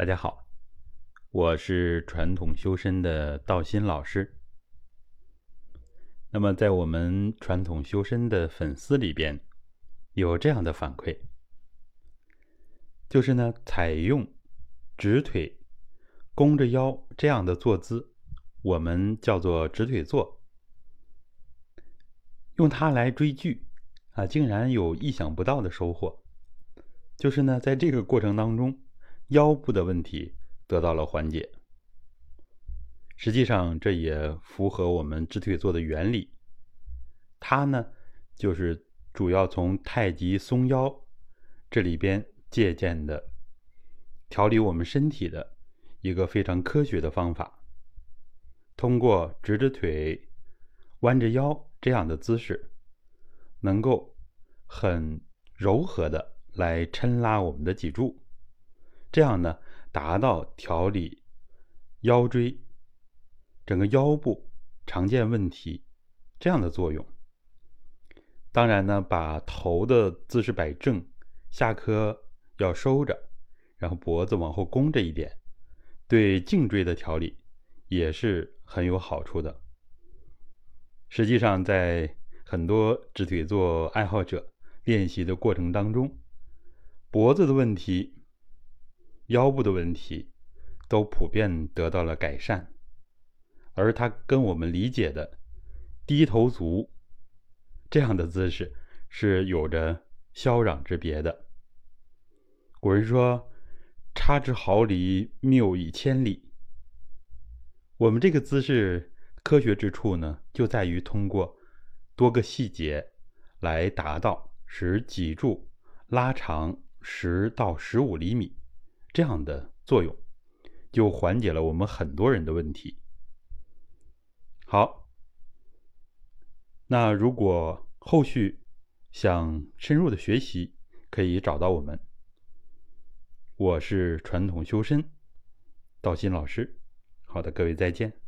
大家好，我是传统修身的道心老师。那么，在我们传统修身的粉丝里边，有这样的反馈，就是呢，采用直腿弓着腰这样的坐姿，我们叫做直腿坐，用它来追剧啊，竟然有意想不到的收获。就是呢，在这个过程当中，腰部的问题得到了缓解。实际上，这也符合我们直腿坐的原理。它呢，就是主要从太极松腰这里边借鉴的，调理我们身体的一个非常科学的方法。通过直着腿、弯着腰这样的姿势，能够很柔和的。来抻拉我们的脊柱，这样呢，达到调理腰椎、整个腰部常见问题这样的作用。当然呢，把头的姿势摆正，下颌要收着，然后脖子往后弓着一点，对颈椎的调理也是很有好处的。实际上，在很多直腿坐爱好者练习的过程当中，脖子的问题、腰部的问题都普遍得到了改善，而它跟我们理解的低头族这样的姿势是有着霄壤之别的。古人说：“差之毫厘，谬以千里。”我们这个姿势科学之处呢，就在于通过多个细节来达到使脊柱拉长。十到十五厘米这样的作用，就缓解了我们很多人的问题。好，那如果后续想深入的学习，可以找到我们。我是传统修身道心老师。好的，各位再见。